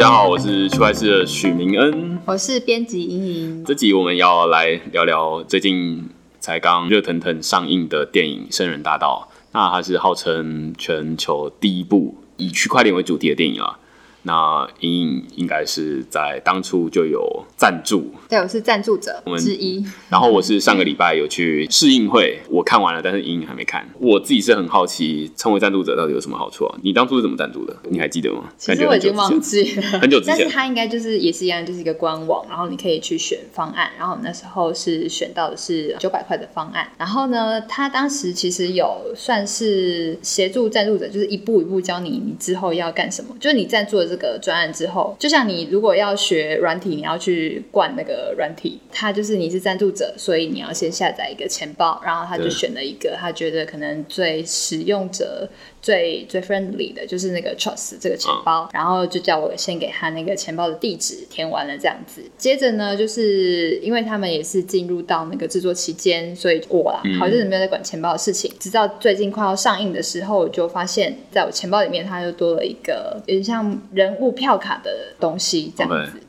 大家好，我是区块市的许明恩，我是编辑莹莹。这集我们要来聊聊最近才刚热腾腾上映的电影《圣人大盗》，那它是号称全球第一部以区块链为主题的电影啊。那莹莹应该是在当初就有赞助，对，我是赞助者之一。然后我是上个礼拜有去试映会，我看完了，但是莹莹还没看。我自己是很好奇，成为赞助者到底有什么好处啊？你当初是怎么赞助的？你还记得吗？其实我已经忘记了，很久之前。但是它应该就是也是一样，就是一个官网，然后你可以去选方案。然后那时候是选到的是九百块的方案。然后呢，他当时其实有算是协助赞助者，就是一步一步教你你之后要干什么，就是你赞助的。这个专案之后，就像你如果要学软体，你要去灌那个软体，他就是你是赞助者，所以你要先下载一个钱包，然后他就选了一个他觉得可能最使用者最最 friendly 的，就是那个 Trust 这个钱包，然后就叫我先给他那个钱包的地址，填完了这样子。接着呢，就是因为他们也是进入到那个制作期间，所以我啦，好像是没有在管钱包的事情，直到最近快要上映的时候，就发现在我钱包里面，它又多了一个有点像。人物票卡的东西这样子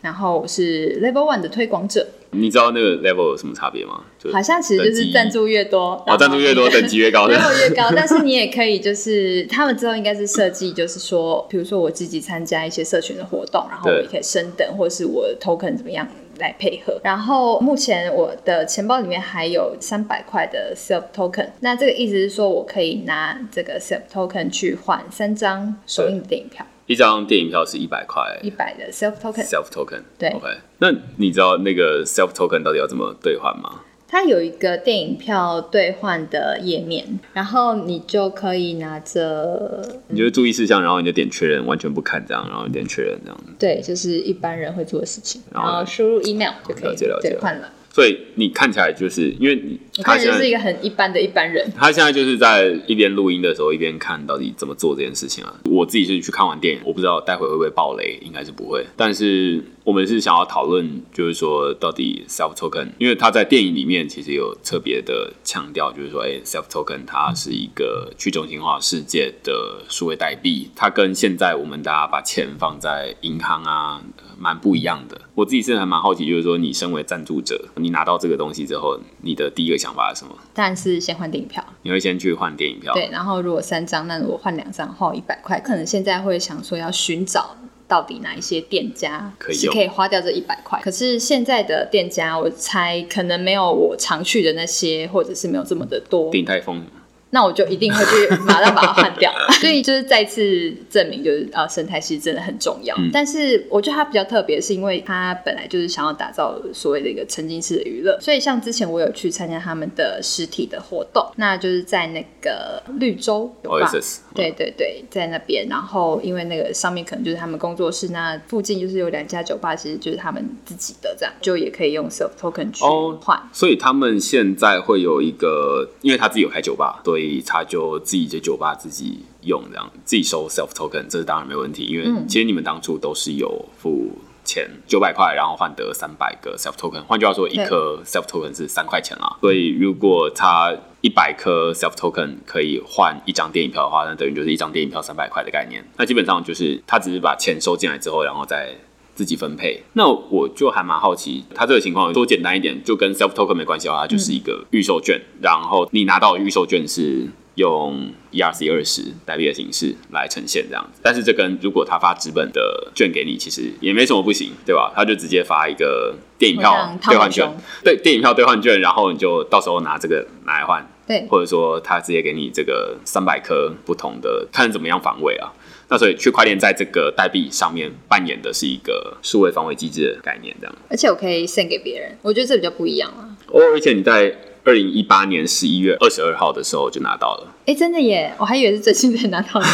然后我是 Level One 的推广者。你知道那个 Level 有什么差别吗？好像其实就是赞助越多，哦，赞助越多 等级越高，Level 越高。但是你也可以就是他们之后应该是设计，就是说，比如说我积极参加一些社群的活动，然后我也可以升等，或者是我的 token 怎么样来配合。然后目前我的钱包里面还有三百块的 self token，那这个意思是说我可以拿这个 self token 去换三张首映的电影票。一张电影票是一百块，一百的 self token。self token，对，OK。那你知道那个 self token 到底要怎么兑换吗？它有一个电影票兑换的页面，然后你就可以拿着，你就注意事项，然后你就点确认，完全不看这样，然后点确认这样。对，就是一般人会做的事情，然后输入 email 就可以兑换了。所以你看起来就是因为你，他现在是一个很一般的一般人。他现在就是在一边录音的时候一边看到底怎么做这件事情啊。我自己是去看完电影，我不知道待会会不会爆雷，应该是不会。但是我们是想要讨论，就是说到底 self token，因为他在电影里面其实有特别的强调，就是说，哎，self token 它是一个去中心化世界的数位代币，它跟现在我们大家把钱放在银行啊。蛮不一样的，我自己是还蛮好奇，就是说你身为赞助者，你拿到这个东西之后，你的第一个想法是什么？当然是先换电影票。你会先去换电影票？对，然后如果三张，那如果换两张，花一百块，可能现在会想说要寻找到底哪一些店家是可以花掉这一百块。可是现在的店家，我猜可能没有我常去的那些，或者是没有这么的多。鼎泰丰。那我就一定会去 马上把它换掉，所以就是再次证明，就是呃，生态系真的很重要。嗯、但是我觉得它比较特别，是因为它本来就是想要打造所谓的一个沉浸式的娱乐。所以像之前我有去参加他们的实体的活动，那就是在那个绿洲有吧？Oasis, 对对对，在那边。然后因为那个上面可能就是他们工作室，那附近就是有两家酒吧，其实就是他们自己的，这样就也可以用 self token 去换。Oh, 所以他们现在会有一个，因为他自己有开酒吧，所以他就自己在酒吧自己用这样，自己收 self token，这是当然没问题。因为其实你们当初都是有付钱九百块，然后换得三百个 self token。换句话说，一颗 self token 是三块钱啦。所以如果他一百颗 self token 可以换一张电影票的话，那等于就是一张电影票三百块的概念。那基本上就是他只是把钱收进来之后，然后再。自己分配，那我就还蛮好奇，他这个情况说简单一点，就跟 self token 没关系的话，它就是一个预售券，嗯，然后你拿到预售券是用 ERC 二十代币的形式来呈现这样子，但是这跟如果他发纸本的券给你，其实也没什么不行，对吧？他就直接发一个电影票兑换券，对，电影票兑换券，然后你就到时候拿这个拿来换，对，或者说他直接给你这个三百颗不同的，看怎么样防卫啊。那所以区块链在这个代币上面扮演的是一个数位防卫机制的概念，这样。而且我可以 send 给别人，我觉得这比较不一样啊。哦，而且你在二零一八年十一月二十二号的时候就拿到了。哎、欸，真的耶！我还以为是最近才拿到的。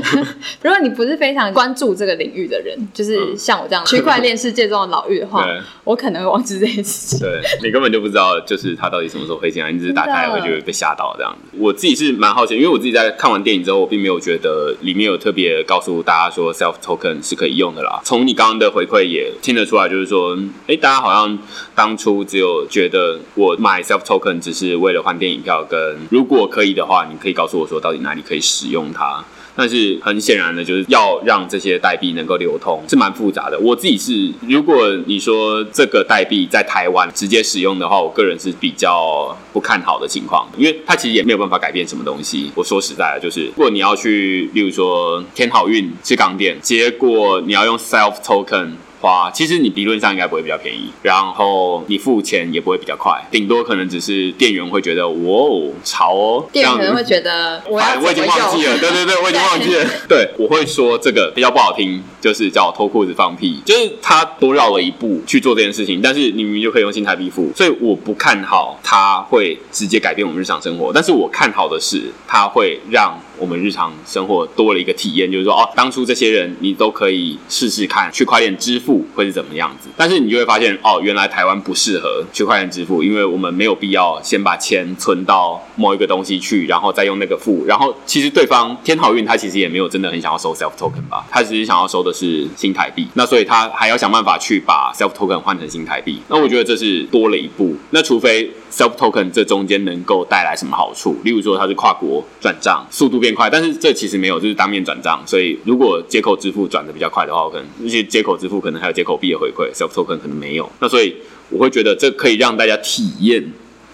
如果你不是非常关注这个领域的人，就是像我这样区块链世界中的老玉的话，我可能会忘记这件事情。对，你根本就不知道，就是他到底什么时候会进来，你只是打开会就会被吓到这样子。我自己是蛮好奇，因为我自己在看完电影之后，我并没有觉得里面有特别告诉大家说 self token 是可以用的啦。从你刚刚的回馈也听得出来，就是说，哎、欸，大家好像当初只有觉得我买 self token 只是为了换电影票，跟如果可以的话，你可以告诉我说到底哪里可以使用它。但是很显然的，就是要让这些代币能够流通是蛮复杂的。我自己是，如果你说这个代币在台湾直接使用的话，我个人是比较不看好的情况，因为它其实也没有办法改变什么东西。我说实在的，就是如果你要去，例如说天好运去港点，结果你要用 self token。花其实你理论上应该不会比较便宜，然后你付钱也不会比较快，顶多可能只是店员会觉得哇哦潮哦，店员可能会觉得我要、哎、我已经忘记了，对对对，我已经 忘记了，对，我会说这个比较不好听，就是叫脱裤子放屁，就是他多绕了一步去做这件事情，但是你明明就可以用新台币付，所以我不看好他会直接改变我们日常生活，但是我看好的是他会让。我们日常生活多了一个体验，就是说哦，当初这些人你都可以试试看区块链支付会是怎么样子，但是你就会发现哦，原来台湾不适合区块链支付，因为我们没有必要先把钱存到某一个东西去，然后再用那个付。然后其实对方天好运他其实也没有真的很想要收 self token 吧，他只是想要收的是新台币。那所以他还要想办法去把 self token 换成新台币。那我觉得这是多了一步。那除非 self token 这中间能够带来什么好处，例如说它是跨国转账速度变快，但是这其实没有，就是当面转账。所以如果接口支付转的比较快的话，我可能那些接口支付可能还有接口币的回馈，self token 可能没有。那所以我会觉得这可以让大家体验。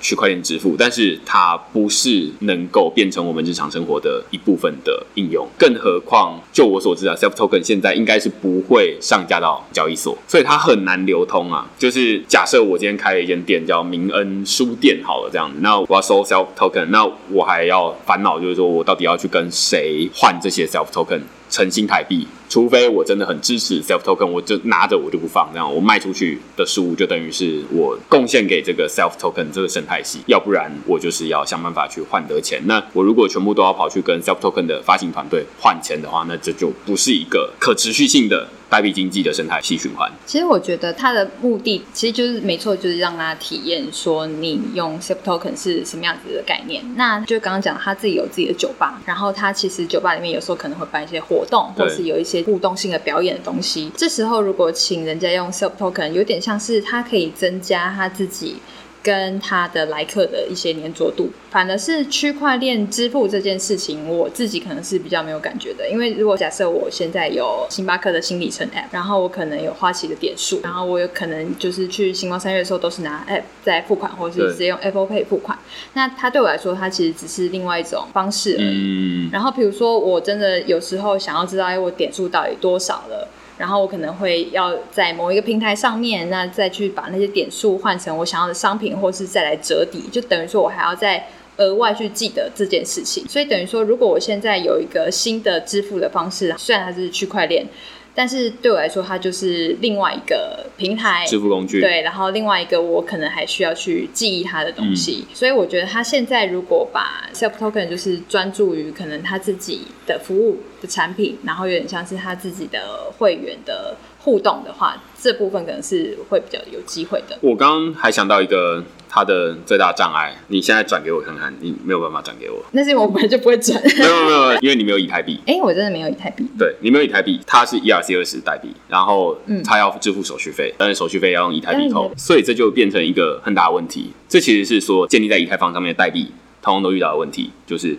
区块链支付，但是它不是能够变成我们日常生活的一部分的应用。更何况，就我所知啊，Self Token 现在应该是不会上架到交易所，所以它很难流通啊。就是假设我今天开了一间店叫明恩书店，好了，这样，那我要收 Self Token，那我还要烦恼，就是说我到底要去跟谁换这些 Self Token？成新台币，除非我真的很支持 self token，我就拿着我就不放，这样我卖出去的书就等于是我贡献给这个 self token 这个生态系，要不然我就是要想办法去换得钱。那我如果全部都要跑去跟 self token 的发行团队换钱的话，那这就不是一个可持续性的。代币经济的生态系循环，其实我觉得它的目的其实就是没错，就是让大家体验说你用 self token 是什么样子的概念。那就刚刚讲他自己有自己的酒吧，然后他其实酒吧里面有时候可能会办一些活动，或是有一些互动性的表演的东西。这时候如果请人家用 self token，有点像是他可以增加他自己。跟他的来客的一些黏着度，反而是区块链支付这件事情，我自己可能是比较没有感觉的。因为如果假设我现在有星巴克的新里程 App，然后我可能有花旗的点数，然后我有可能就是去星光三月的时候都是拿 App 在付款，或者是直接用 Apple Pay 付款。那它对我来说，它其实只是另外一种方式而已。然后比如说，我真的有时候想要知道，哎，我点数到底多少了？然后我可能会要在某一个平台上面，那再去把那些点数换成我想要的商品，或是再来折抵，就等于说我还要再额外去记得这件事情。所以等于说，如果我现在有一个新的支付的方式，虽然它是区块链。但是对我来说，它就是另外一个平台支付工具。对，然后另外一个我可能还需要去记忆它的东西。嗯、所以我觉得他现在如果把 Self Token 就是专注于可能他自己的服务的产品，然后有点像是他自己的会员的互动的话，这部分可能是会比较有机会的。我刚刚还想到一个。它的最大障碍，你现在转给我看看，你没有办法转给我。那是因为我本来就不会转。没有没有，因为你没有以太币。哎、欸，我真的没有以太币。对，你没有以太币，它是 ERC 二十代币，然后它要支付手续费，但是手续费要用以太币扣，所以这就变成一个很大的问题。这其实是说建立在以太坊上面的代币，通通都遇到的问题，就是。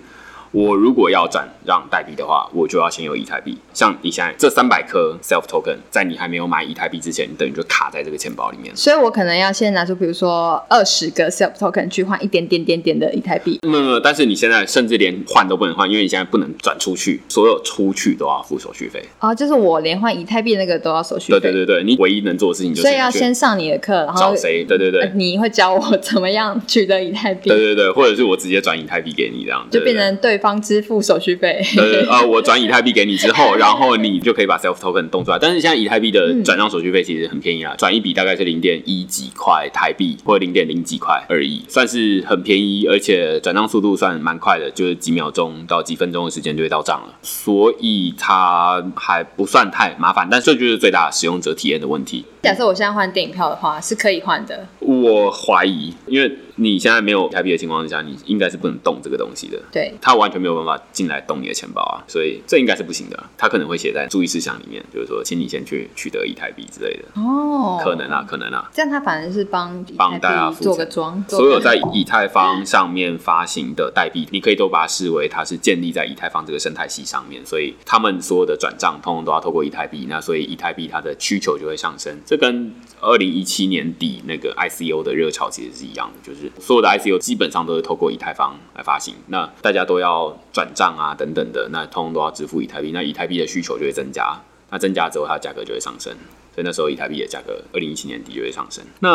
我如果要转让代币的话，我就要先有以太币。像你现在这三百颗 self token，在你还没有买以太币之前，你等于就卡在这个钱包里面。所以我可能要先拿出，比如说二十个 self token 去换一点点点点的以太币。没有没有，但是你现在甚至连换都不能换，因为你现在不能转出去，所有出去都要付手续费。哦，就是我连换以太币那个都要手续费。对对对对，你唯一能做的事情就是。所以要先上你的课，然后找谁？对对对，你会教我怎么样取得以太币？对对对，或者是我直接转以太币给你这样，就变成对方支付手续费。呃呃，我转以太币给你之后，然后你就可以把 self token 动出来。但是现在以太币的转账手续费其实很便宜啊，转一笔大概是零点一几块台币，或者零点零几块而已，算是很便宜，而且转账速度算蛮快的，就是几秒钟到几分钟的时间就会到账了，所以它还不算太麻烦。但这就是最大的使用者体验的问题。假设我现在换电影票的话，是可以换的。我怀疑，因为你现在没有以太币的情况之下，你应该是不能动这个东西的。对，他完全没有办法进来动你的钱包啊，所以这应该是不行的。他可能会写在注意事项里面，就是说，请你先去取得以太币之类的。哦，可能啊，可能啊。这样他反而是帮帮大家做个庄。所有在以太坊上面发行的代币，你可以都把它视为它是建立在以太坊这个生态系上面，所以他们所有的转账通通都要透过以太币。那所以以太币它的需求就会上升。这跟二零一七年底那个 ICO 的热潮其实是一样的，就是所有的 ICO 基本上都是透过以太坊来发行。那大家都要转账啊等等的，那通通都要支付以太币。那以太币的需求就会增加，那增加之后它的价格就会上升。所以那时候以太币的价格，二零一七年底就会上升。那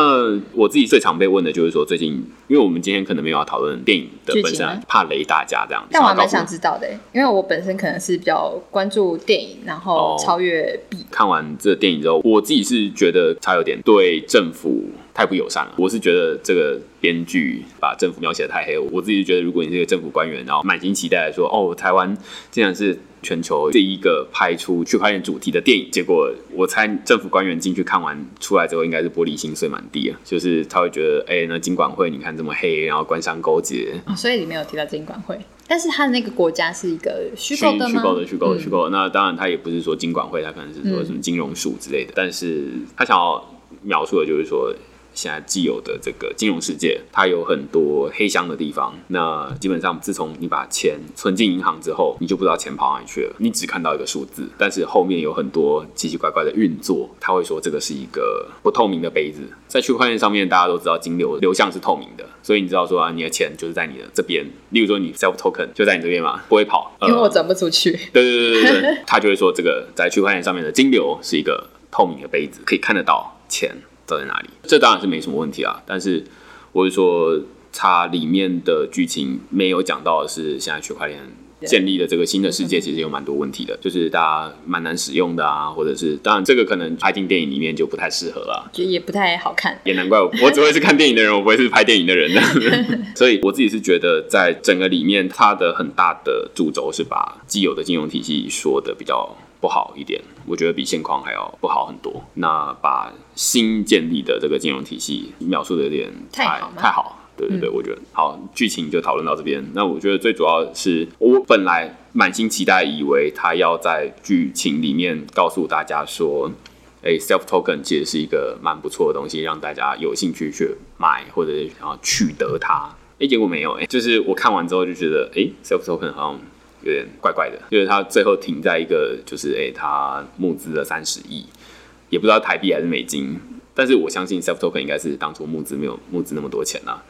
我自己最常被问的就是说，最近因为我们今天可能没有要讨论电影的本身，怕雷大家这样。但我还蛮想知道的，因为我本身可能是比较关注电影，然后超越币。哦，看完这个电影之后，我自己是觉得它有点对政府太不友善了。我是觉得这个编剧把政府描写的太黑。我自己觉得，如果你是一个政府官员，然后满心期待说，哦，台湾竟然是。全球第一个拍出区块链主题的电影，结果我猜政府官员进去看完出来之后，应该是玻璃心碎满地啊！就是他会觉得，哎、欸，那金管会你看这么黑，然后官商勾结、哦，所以里面有提到金管会，但是他的那个国家是一个虚构的吗？虚构的，虚构的，虚构的。那当然，他也不是说金管会，他可能是说什么金融署之类的，嗯、但是他想要描述的就是说。现在既有的这个金融世界，它有很多黑箱的地方。那基本上，自从你把钱存进银行之后，你就不知道钱跑哪里去了。你只看到一个数字，但是后面有很多奇奇怪怪的运作。他会说这个是一个不透明的杯子。在区块链上面，大家都知道金流流向是透明的，所以你知道说啊，你的钱就是在你的这边。例如说，你 self token 就在你这边嘛，不会跑，因为我转不出去。对对对对对，他就会说这个在区块链上面的金流是一个透明的杯子，可以看得到钱。走在哪里？这当然是没什么问题啊。但是我是说，它里面的剧情没有讲到的是，现在区块链建立的这个新的世界，其实有蛮多问题的，就是大家蛮难使用的啊，或者是当然这个可能拍进电影里面就不太适合了，就也不太好看。也难怪我，我只会是看电影的人，我不会是拍电影的人。所以我自己是觉得，在整个里面，它的很大的主轴是把既有的金融体系说的比较。不好一点，我觉得比现况还要不好很多。那把新建立的这个金融体系描述的有点太太好，太好，对对对，嗯、我觉得好。剧情就讨论到这边。那我觉得最主要是我本来满心期待，以为他要在剧情里面告诉大家说，哎，self token 其实是一个蛮不错的东西，让大家有兴趣去买或者想要取得它。哎，结果没有，哎，就是我看完之后就觉得，哎，self token 好像。有点怪怪的，就是他最后停在一个，就是哎、他募资了三十亿，也不知道台币还是美金，但是我相信 Self Token 应该是当初募资没有募资那么多钱啊。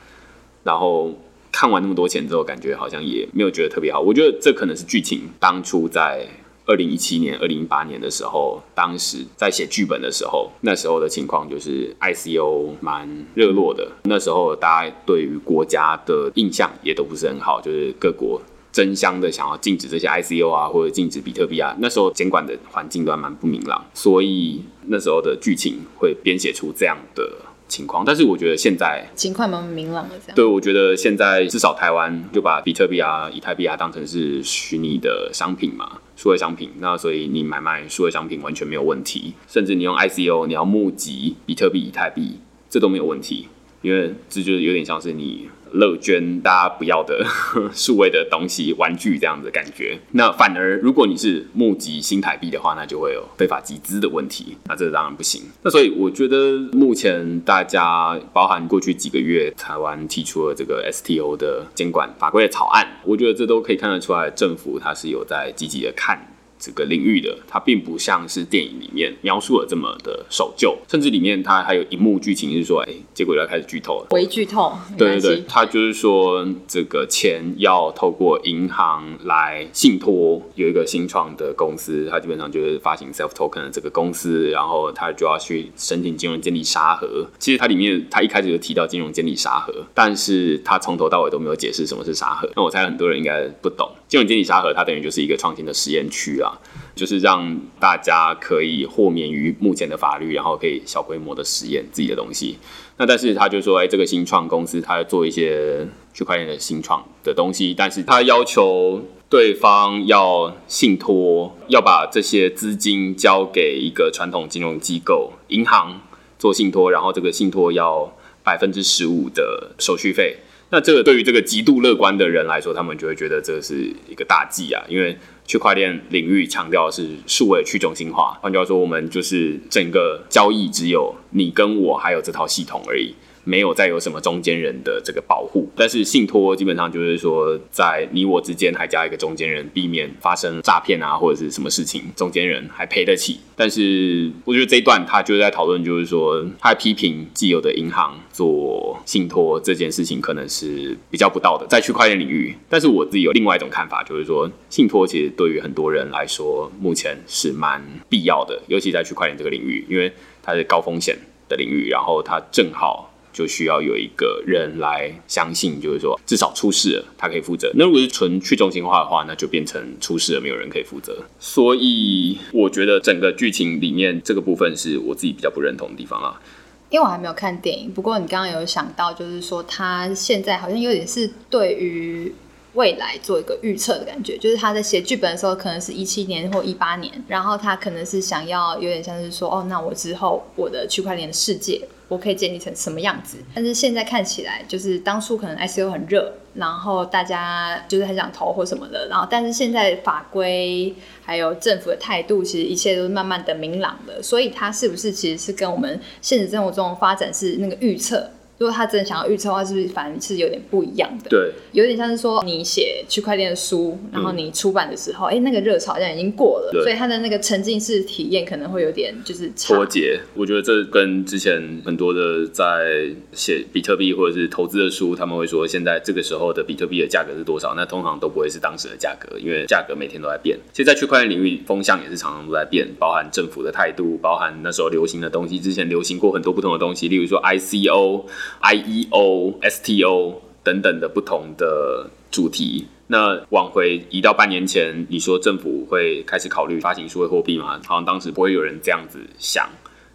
然后看完那么多钱之后，感觉好像也没有觉得特别好。我觉得这可能是剧情当初在二零一七年、二零一八年的时候，当时在写剧本的时候，那时候的情况就是 ICO 蛮热络的，那时候大家对于国家的印象也都不是很好，就是各国。争相的想要禁止这些 ICO 啊，或者禁止比特币啊，那时候监管的环境都还蛮不明朗，所以那时候的剧情会编写出这样的情况。但是我觉得现在情况蛮明朗的，这样。对，我觉得现在至少台湾就把比特币啊、以太币啊当成是虚拟的商品嘛，数位商品。那所以你买卖数位商品完全没有问题，甚至你用 ICO，你要募集比特币、以太币，这都没有问题，因为这就是有点像是你。乐捐大家不要的 数位的东西、玩具这样子的感觉。那反而如果你是募集新台币的话，那就会有非法集资的问题。那这当然不行。那所以我觉得目前大家包含过去几个月台湾提出了这个 STO 的监管法规的草案，我觉得这都可以看得出来，政府它是有在积极的看。这个领域的它并不像是电影里面描述的这么的守旧，甚至里面它还有一幕剧情是说，哎，结果要开始剧透了，微剧透。对对对，它就是说这个钱要透过银行来信托，有一个新创的公司，它基本上就是发行 self token 的这个公司，然后它就要去申请金融监理沙盒。其实它里面它一开始就提到金融监理沙盒，但是它从头到尾都没有解释什么是沙盒。那我猜很多人应该不懂，金融监理沙盒它等于就是一个创新的实验区啊。就是让大家可以豁免于目前的法律，然后可以小规模的实验自己的东西。那但是他就说，哎，这个新创公司他要做一些区块链的新创的东西，但是他要求对方要信托，要把这些资金交给一个传统金融机构银行做信托，然后这个信托要百分之十五的手续费。那这个对于这个极度乐观的人来说，他们就会觉得这是一个大忌啊，因为区块链领域强调的是数位去中心化，换句话说，我们就是整个交易只有你跟我还有这套系统而已。没有再有什么中间人的这个保护，但是信托基本上就是说，在你我之间还加一个中间人，避免发生诈骗啊或者是什么事情，中间人还赔得起。但是我觉得这一段他就是在讨论，就是说他批评既有的银行做信托这件事情可能是比较不道德，在区块链领域。但是我自己有另外一种看法，就是说信托其实对于很多人来说，目前是蛮必要的，尤其在区块链这个领域，因为它是高风险的领域，然后它正好。就需要有一个人来相信，就是说至少出事了，他可以负责。那如果是纯去中心化的话，那就变成出事了，没有人可以负责。所以我觉得整个剧情里面这个部分是我自己比较不认同的地方啊。因为我还没有看电影，不过你刚刚有想到，就是说他现在好像有点是对于未来做一个预测的感觉，就是他在写剧本的时候，可能是一七年或一八年，然后他可能是想要有点像是说，哦，那我之后我的区块链的世界。我可以建立成什么样子？但是现在看起来，就是当初可能 ICO 很热，然后大家就是很想投或什么的，然后但是现在法规还有政府的态度，其实一切都是慢慢的明朗的，所以它是不是其实是跟我们现实生活中的发展是那个预测？如果他真的想要预测的话，是不是反而是有点不一样的？对，有点像是说你写区块链的书，然后你出版的时候，哎、嗯，那个热潮好像已经过了，所以他的那个沉浸式体验可能会有点就是脱节。我觉得这跟之前很多的在写比特币或者是投资的书，他们会说现在这个时候的比特币的价格是多少？那通常都不会是当时的价格，因为价格每天都在变。其实，在区块链领域，风向也是常常都在变，包含政府的态度，包含那时候流行的东西，之前流行过很多不同的东西，例如说 ICO。IEO、STO 等等的不同的主题。那往回移到半年前，你说政府会开始考虑发行数位货币吗？好像当时不会有人这样子想，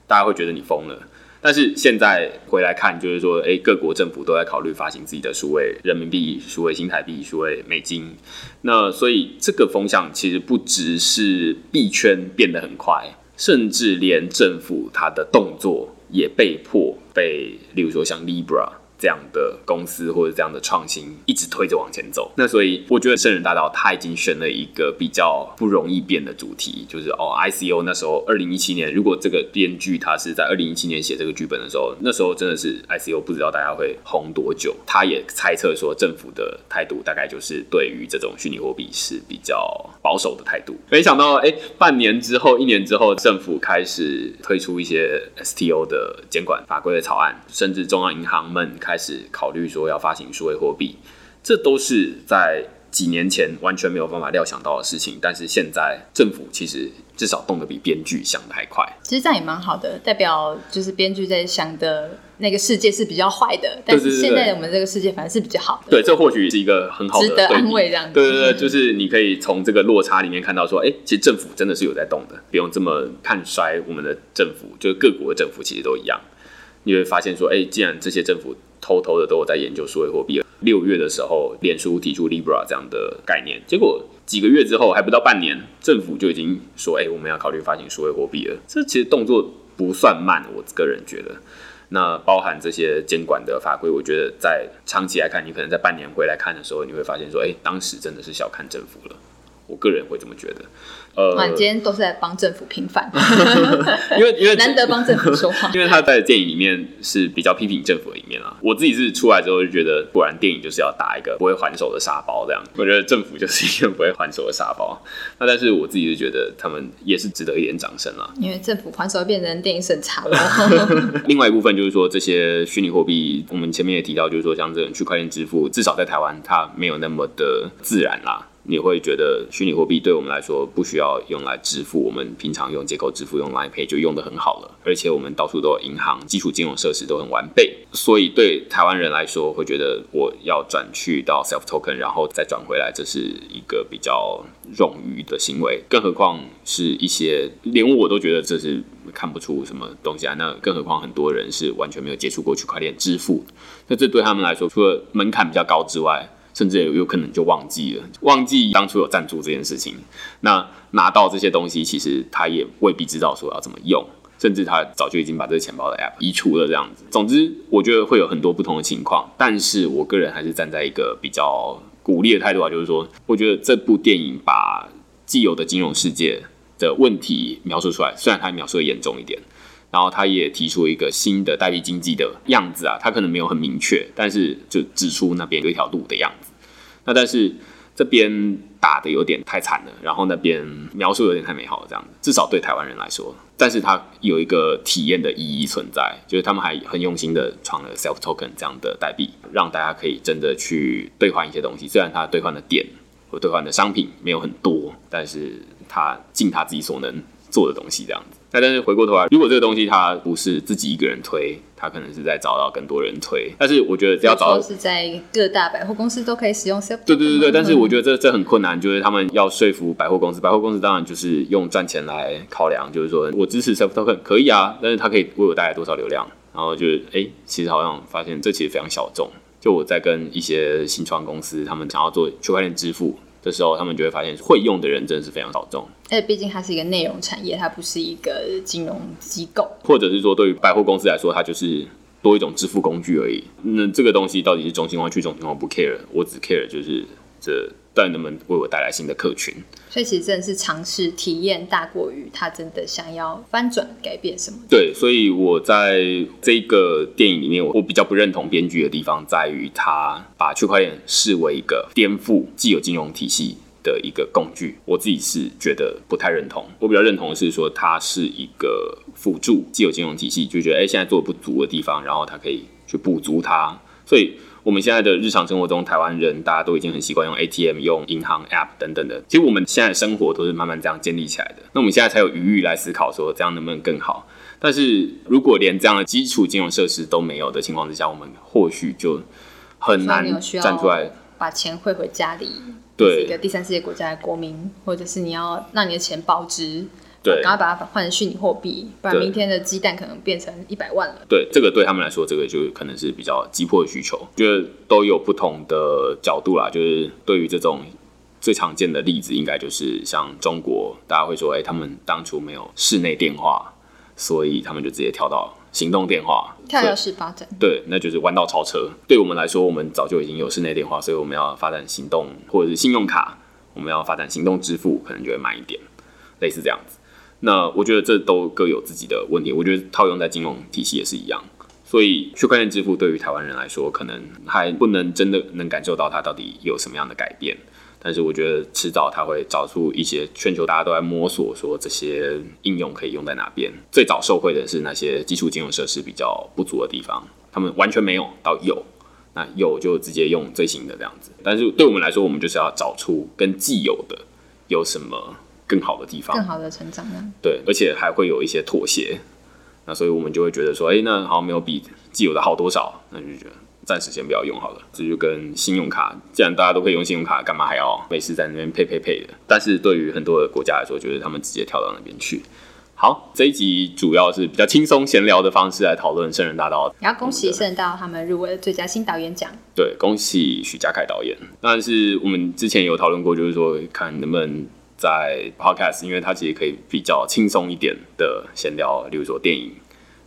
大家会觉得你疯了。但是现在回来看，就是说，诶，各国政府都在考虑发行自己的数位人民币、数位新台币、数位美金。那所以这个风向其实不只是币圈变得很快，甚至连政府它的动作也被迫。被，例如说像 Libra 这样的公司或者这样的创新一直推着往前走，那所以我觉得圣人大道他已经选了一个比较不容易变的主题，就是哦，ICO 那时候二零一七年，如果这个编剧他是在二零一七年写这个剧本的时候，那时候真的是 ICO 不知道大家会红多久。他也猜测说政府的态度大概就是对于这种虚拟货币是比较保守的态度。没想到哎，半年之后、一年之后，政府开始推出一些 STO 的监管法规的草案，甚至中央银行们开。开始考虑说要发行数位货币，这都是在几年前完全没有办法料想到的事情。但是现在政府其实至少动得比编剧想的还快。其实这样也蛮好的，代表就是编剧在想的那个世界是比较坏的，但是现在我们这个世界反而是比较好的。对，这或许是一个很好的值得安慰这样子。对对对，就是你可以从这个落差里面看到说，哎，其实政府真的是有在动的，不用这么看衰我们的政府，就是各国的政府其实都一样。你会发现说，哎，既然这些政府偷偷的都有在研究数位货币。六月的时候，脸书提出 Libra 这样的概念，结果几个月之后，还不到半年，政府就已经说：“哎，我们要考虑发行数位货币了。”这其实动作不算慢，我个人觉得。那包含这些监管的法规，我觉得在长期来看，你可能在半年回来看的时候，你会发现说：“哎，当时真的是小看政府了。”我个人会这么觉得。呃，你今天都是在帮政府平反，因为因为难得帮政府说话。因为他在电影里面是比较批评政府的一面啊。我自己是出来之后就觉得，果然电影就是要打一个不会还手的沙包这样。我觉得政府就是一个不会还手的沙包。那但是我自己就觉得他们也是值得一点掌声了。因为政府还手变成电影审查了。另外一部分就是说，这些虚拟货币，我们前面也提到，就是说像这种区块链支付，至少在台湾它没有那么的自然啦。你会觉得虚拟货币对我们来说不需要用来支付，我们平常用接口支付用 Line Pay 就用得很好了，而且我们到处都有银行，基础金融设施都很完备，所以对台湾人来说会觉得我要转去到 Self Token，然后再转回来，这是一个比较冗余的行为，更何况是一些连我都觉得这是看不出什么东西啊，那更何况很多人是完全没有接触过区块链支付，那这对他们来说，除了门槛比较高之外，甚至有有可能就忘记了，忘记当初有赞助这件事情。那拿到这些东西，其实他也未必知道说要怎么用，甚至他早就已经把这个钱包的 App 移除了这样子。总之，我觉得会有很多不同的情况，但是我个人还是站在一个比较鼓励的态度啊，就是说，我觉得这部电影把既有的金融世界的问题描述出来，虽然它描述的严重一点，然后他也提出一个新的代币经济的样子啊，他可能没有很明确，但是就指出那边有一条路的样子。那但是这边打的有点太惨了，然后那边描述有点太美好了，这样子，至少对台湾人来说，但是它有一个体验的意义存在，就是他们还很用心的创了 Self Token 这样的代币，让大家可以真的去兑换一些东西，虽然它兑换的点或兑换的商品没有很多，但是他尽他自己所能做的东西这样子。那但是回过头来，如果这个东西它不是自己一个人推，它可能是在找到更多人推。但是我觉得只要找到是在各大百货公司都可以使用 Self。对对对对，但是我觉得这这很困难，就是他们要说服百货公司，百货公司当然就是用赚钱来考量，就是说我支持 Self Token 可以啊，但是它可以为我带来多少流量？然后就是哎，其实好像发现这其实非常小众。就我在跟一些新创公司，他们想要做区块链支付。的时候，他们就会发现会用的人真的是非常小众。而且毕竟它是一个内容产业，它不是一个金融机构，或者是说对于百货公司来说，它就是多一种支付工具而已。那这个东西到底是中心化去中心化不 care，我只 care 就是这。但能不能为我带来新的客群？所以其实真的是尝试体验大过于他真的想要翻转改变什么。对，所以我在这个电影里面，我比较不认同编剧的地方在于他把区块链视为一个颠覆既有金融体系的一个工具。我自己是觉得不太认同。我比较认同的是说，它是一个辅助既有金融体系，就觉得哎，现在做的不足的地方，然后它可以去补足它。所以。我们现在的日常生活中，台湾人大家都已经很习惯用 ATM、用银行 App 等等的。其实我们现在的生活都是慢慢这样建立起来的。那我们现在才有余裕来思考说，这样能不能更好？但是如果连这样的基础金融设施都没有的情况之下，我们或许就很难站出来把钱汇回家里。对，一个第三世界国家的国民，或者是你要让你的钱保值。对，赶快把它换成虚拟货币，不然明天的鸡蛋可能变成一百万了。对，这个对他们来说，这个就可能是比较急迫的需求。觉得都有不同的角度啦，就是对于这种最常见的例子，应该就是像中国，大家会说，哎、欸，他们当初没有室内电话，所以他们就直接跳到行动电话，跳跃式发展。对，那就是弯道超车。对我们来说，我们早就已经有室内电话，所以我们要发展行动或者是信用卡，我们要发展行动支付，可能就会慢一点，类似这样子。那我觉得这都各有自己的问题，我觉得套用在金融体系也是一样。所以区块链支付对于台湾人来说，可能还不能真的能感受到它到底有什么样的改变。但是我觉得迟早它会找出一些全球大家都在摸索，说这些应用可以用在哪边。最早受惠的是那些基础金融设施比较不足的地方，他们完全没有到有，那有就直接用最新的这样子。但是对我们来说，我们就是要找出跟既有的有什么。更好的地方，更好的成长呢？对，而且还会有一些妥协，那所以我们就会觉得说，哎、欸，那好像没有比既有的好多少，那就觉得暂时先不要用好了。这就跟信用卡，既然大家都可以用信用卡，干嘛还要每次在那边配配配的？但是对于很多的国家来说，就是他们直接跳到那边去。好，这一集主要是比较轻松闲聊的方式来讨论《圣人大道》，然后恭喜《圣人大道》他们入围了最佳新导演奖。对，恭喜许家凯导演。但是我们之前有讨论过，就是说看能不能。在 Podcast，因为它其实可以比较轻松一点的闲聊，例如说电影。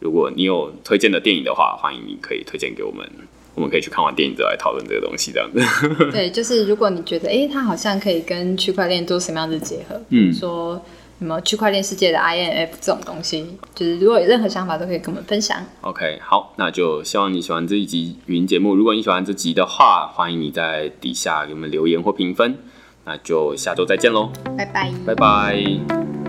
如果你有推荐的电影的话，欢迎你可以推荐给我们，我们可以去看完电影之后来讨论这个东西，这样子。对，就是如果你觉得，哎、欸，它好像可以跟区块链做什么样的结合，嗯，说什么区块链世界的 INF 这种东西，就是如果有任何想法都可以跟我们分享。OK，好，那就希望你喜欢这一集语音节目。如果你喜欢这集的话，欢迎你在底下给我们留言或评分。那就下周再见喽，拜拜，拜拜。